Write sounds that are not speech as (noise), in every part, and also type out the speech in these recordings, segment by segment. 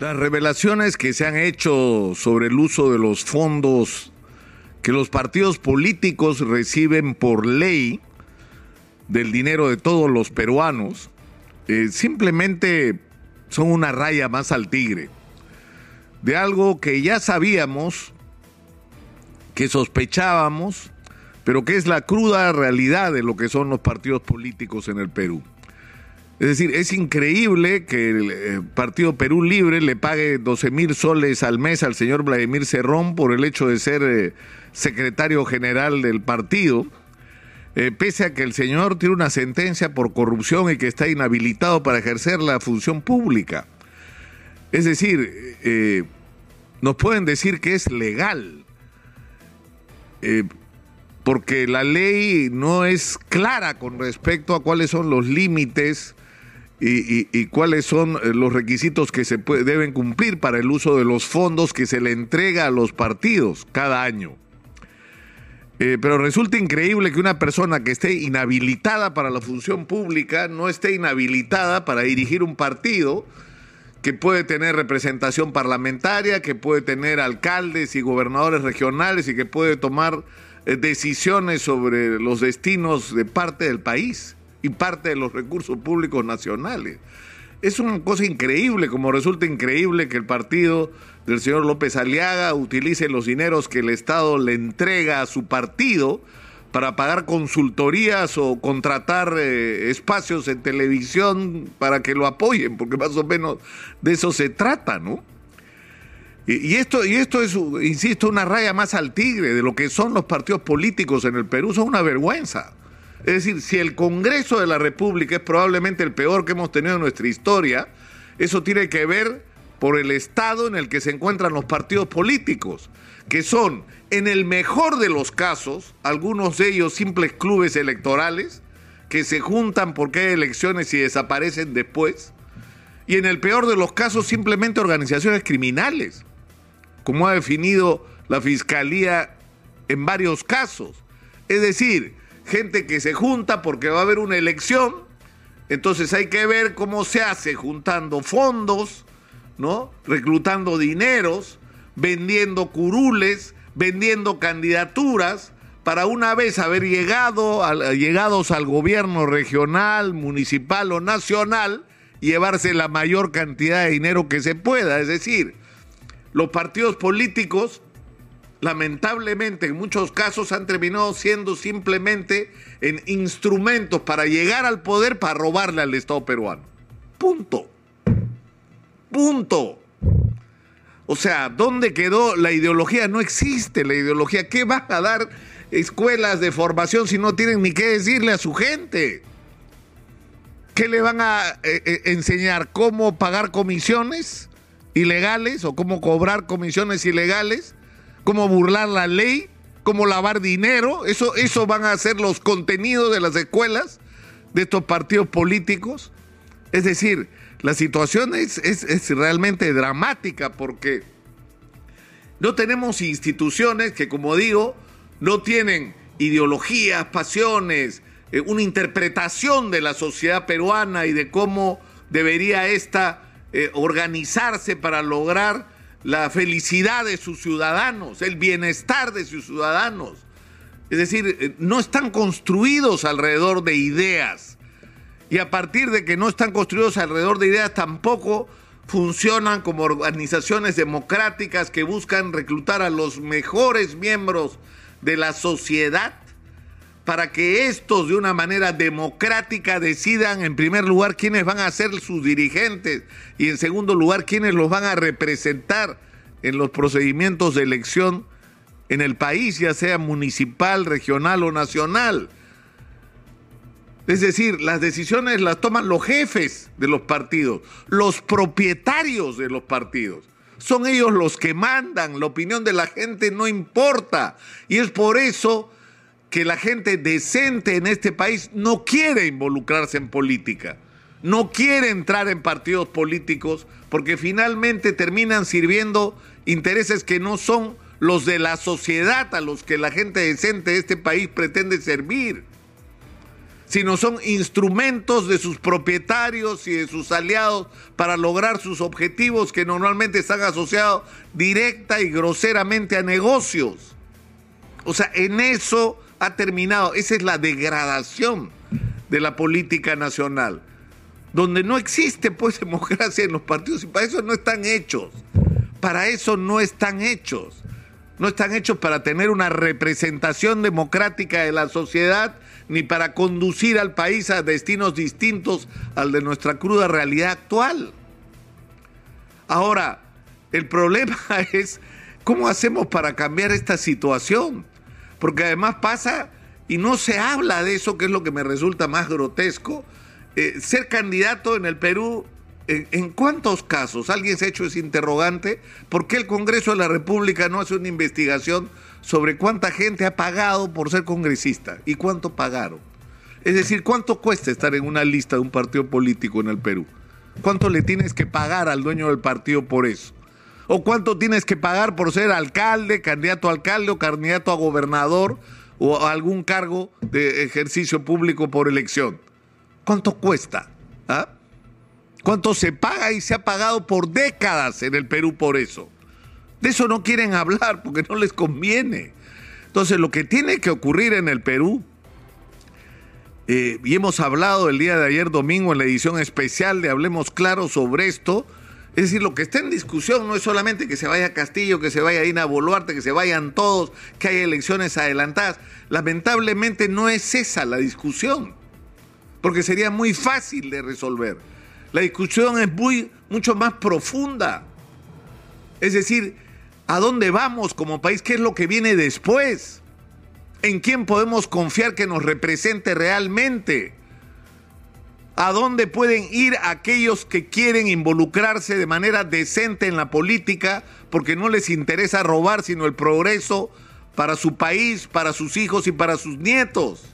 Las revelaciones que se han hecho sobre el uso de los fondos que los partidos políticos reciben por ley del dinero de todos los peruanos, eh, simplemente son una raya más al tigre. De algo que ya sabíamos, que sospechábamos, pero que es la cruda realidad de lo que son los partidos políticos en el Perú. Es decir, es increíble que el eh, Partido Perú Libre le pague 12 mil soles al mes al señor Vladimir Cerrón por el hecho de ser eh, secretario general del partido, eh, pese a que el señor tiene una sentencia por corrupción y que está inhabilitado para ejercer la función pública. Es decir, nos pueden decir que es legal, porque la ley no es clara con respecto a cuáles son los límites y, cuáles son eh, los requisitos que se deben cumplir para el uso de los fondos que se le entrega a los partidos cada año. Eh, pero resulta increíble que una persona que esté inhabilitada para la función pública no esté inhabilitada para dirigir un partido que puede tener representación parlamentaria, que puede tener alcaldes y gobernadores regionales y que puede tomar eh, decisiones sobre los destinos de parte del país y parte de los recursos públicos nacionales. Es una cosa increíble, como resulta increíble que el partido del señor López Aliaga utilice los dineros que el Estado le entrega a su partido para pagar consultorías o contratar eh, espacios en televisión para que lo apoyen, porque más o menos de eso se trata, ¿no? Y, esto, y esto es, insisto, una raya más al tigre de lo que son los partidos políticos en el Perú, son una vergüenza. Es decir, si el Congreso de la República es probablemente el peor que hemos tenido en nuestra historia, eso tiene que ver por el estado en el que se encuentran los partidos políticos, que son, en el mejor de los casos, algunos de ellos simples clubes electorales, que se juntan porque hay elecciones y desaparecen después, y en el peor de los casos simplemente organizaciones criminales, como ha definido la Fiscalía en varios casos. Es decir, gente que se junta porque va a haber una elección, entonces hay que ver cómo se hace juntando fondos, ¿no? Reclutando dineros, vendiendo curules, vendiendo candidaturas para una vez haber llegado llegados al gobierno regional, municipal o nacional, llevarse la mayor cantidad de dinero que se pueda. Es decir, los partidos políticos lamentablemente en muchos casos han terminado siendo simplemente en instrumentos para llegar al poder para robarle al Estado peruano. Punto. Punto. O sea, ¿dónde quedó la ideología? No existe la ideología. ¿Qué van a dar escuelas de formación si no tienen ni qué decirle a su gente? ¿Qué le van a eh, eh, enseñar? ¿Cómo pagar comisiones ilegales o cómo cobrar comisiones ilegales? Cómo burlar la ley, cómo lavar dinero. Eso, eso van a ser los contenidos de las escuelas de estos partidos políticos. Es decir, la situación es, es, realmente dramática porque no tenemos instituciones que, como digo, no tienen ideologías, pasiones, eh, una interpretación de la sociedad peruana y de cómo debería esta eh, organizarse para lograr la felicidad de sus ciudadanos, el bienestar de sus ciudadanos. Es decir, eh, no están construidos alrededor de ideas. Y a partir de que no están construidos alrededor de ideas, tampoco funcionan como organizaciones democráticas que buscan reclutar a los mejores miembros de la sociedad para que estos de una manera democrática decidan en primer lugar quiénes van a ser sus dirigentes y en segundo lugar quiénes los van a representar en los procedimientos de elección en el país, ya sea municipal, regional o nacional. Es decir, las decisiones las toman los jefes de los partidos, los propietarios de los partidos. Son ellos los que mandan, la opinión de la gente no importa. Y es por eso que la gente decente en este país no quiere involucrarse en política, no quiere entrar en partidos políticos porque finalmente terminan sirviendo intereses que no son los de la sociedad a los que la gente decente de este país pretende servir. sino son instrumentos de sus propietarios y de sus aliados para lograr sus objetivos que normalmente están asociados directa y groseramente a negocios. O sea, en eso ha terminado, esa es la degradación de la política nacional, donde no existe pues (laughs) democracia en los partidos y para eso no están hechos, para eso no están hechos, no están hechos para tener una representación democrática de la sociedad ni para conducir al país a destinos distintos al de nuestra cruda realidad actual. Ahora, el problema (laughs) es cómo hacemos para cambiar esta situación, porque además pasa y no se habla de eso, que es lo que me resulta más grotesco. Eh, ser candidato en el Perú, ¿en, cuántos casos? ¿Alguien se ha hecho ese interrogante? ¿Por qué el Congreso de la República no hace una investigación sobre cuánta gente ha pagado por ser congresista y cuánto pagaron. Es decir, cuánto cuesta estar en una lista de un partido político en el Perú. ¿Cuánto le tienes que pagar al dueño del partido por eso? ¿O cuánto tienes que pagar por ser alcalde, candidato a alcalde o candidato a gobernador o algún cargo de ejercicio público por elección? ¿Cuánto cuesta? ¿Ah? ¿Cuánto se paga y se ha pagado por décadas en el Perú por eso? De eso no quieren hablar porque no les conviene. Entonces, lo que tiene que ocurrir en el Perú, eh, y hemos hablado el día de ayer domingo en la edición especial de Hablemos Claro sobre esto, es decir, lo que está en discusión no es solamente que se vaya Castillo, que se vaya Dina Boluarte, que se vayan todos, que haya elecciones adelantadas. Lamentablemente no es esa la discusión, porque sería muy fácil de resolver. La discusión es muy, mucho más profunda. Es decir, ¿A dónde vamos como país? ¿Qué es lo que viene después? ¿En quién podemos confiar que nos represente realmente? ¿A dónde pueden ir aquellos que quieren involucrarse de manera decente en la política porque no les interesa robar sino el progreso para su país, para sus hijos y para sus nietos?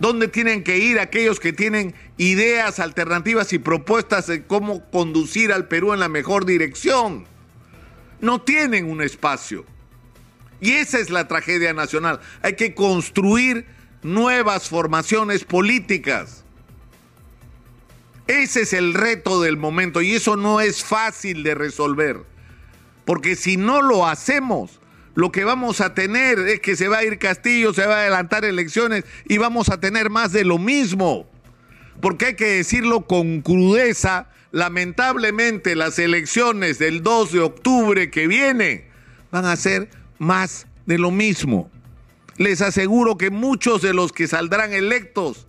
¿Dónde tienen que ir aquellos que tienen ideas alternativas y propuestas de cómo conducir al Perú en la mejor dirección? no tienen un espacio. Y esa es la tragedia nacional. Hay que construir nuevas formaciones políticas. Ese es el reto del momento y eso no es fácil de resolver. Porque si no lo hacemos, lo que vamos a tener es que se va a ir Castillo, se va a adelantar elecciones y vamos a tener más de lo mismo. Porque hay que decirlo con crudeza lamentablemente las elecciones del 2 de octubre que viene van a ser más de lo mismo. Les aseguro que muchos de los que saldrán electos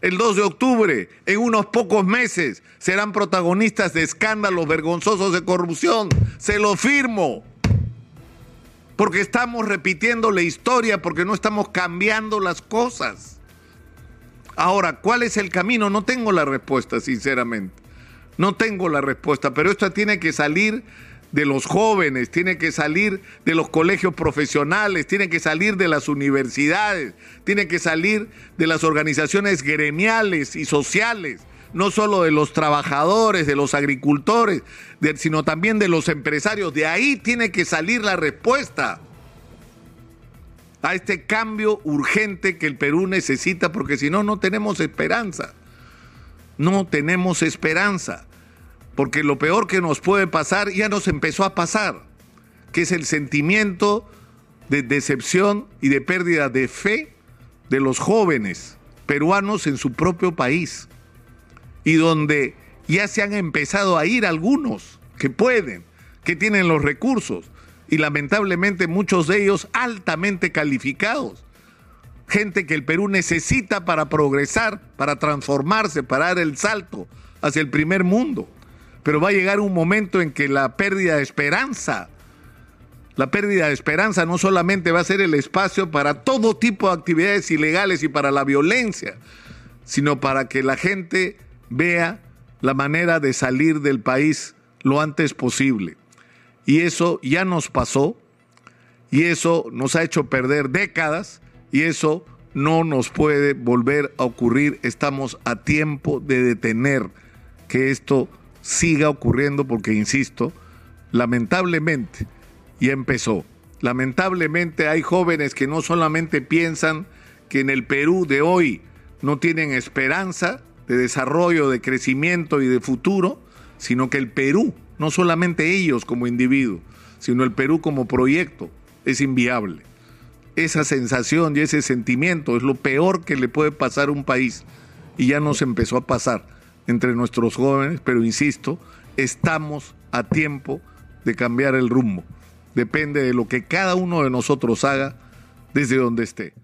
el 2 de octubre, en unos pocos meses, serán protagonistas de escándalos vergonzosos de corrupción. Se lo firmo. Porque estamos repitiendo la historia, porque no estamos cambiando las cosas. Ahora, ¿cuál es el camino? No tengo la respuesta, sinceramente. No tengo la respuesta, pero esto tiene que salir de los jóvenes, tiene que salir de los colegios profesionales, tiene que salir de las universidades, tiene que salir de las organizaciones gremiales y sociales, no solo de los trabajadores, de los agricultores, sino también de los empresarios. De ahí tiene que salir la respuesta a este cambio urgente que el Perú necesita, porque si no, no tenemos esperanza. No tenemos esperanza porque lo peor que nos puede pasar ya nos empezó a pasar, que es el sentimiento de decepción y de pérdida de fe de los jóvenes peruanos en su propio país, y donde ya se han empezado a ir algunos que pueden, que tienen los recursos, y lamentablemente muchos de ellos altamente calificados, gente que el Perú necesita para progresar, para transformarse, para dar el salto hacia el primer mundo pero va a llegar un momento en que la pérdida de esperanza, la pérdida de esperanza no solamente va a ser el espacio para todo tipo de actividades ilegales y para la violencia, sino para que la gente vea la manera de salir del país lo antes posible. Y eso ya nos pasó, y eso nos ha hecho perder décadas, y eso no nos puede volver a ocurrir. Estamos a tiempo de detener que esto siga ocurriendo porque, insisto, lamentablemente ya empezó. Lamentablemente hay jóvenes que no solamente piensan que en el Perú de hoy no tienen esperanza de desarrollo, de crecimiento y de futuro, sino que el Perú, no solamente ellos como individuos, sino el Perú como proyecto, es inviable. Esa sensación y ese sentimiento es lo peor que le puede pasar a un país y ya nos empezó a pasar entre nuestros jóvenes, pero insisto, estamos a tiempo de cambiar el rumbo. Depende de lo que cada uno de nosotros haga desde donde esté.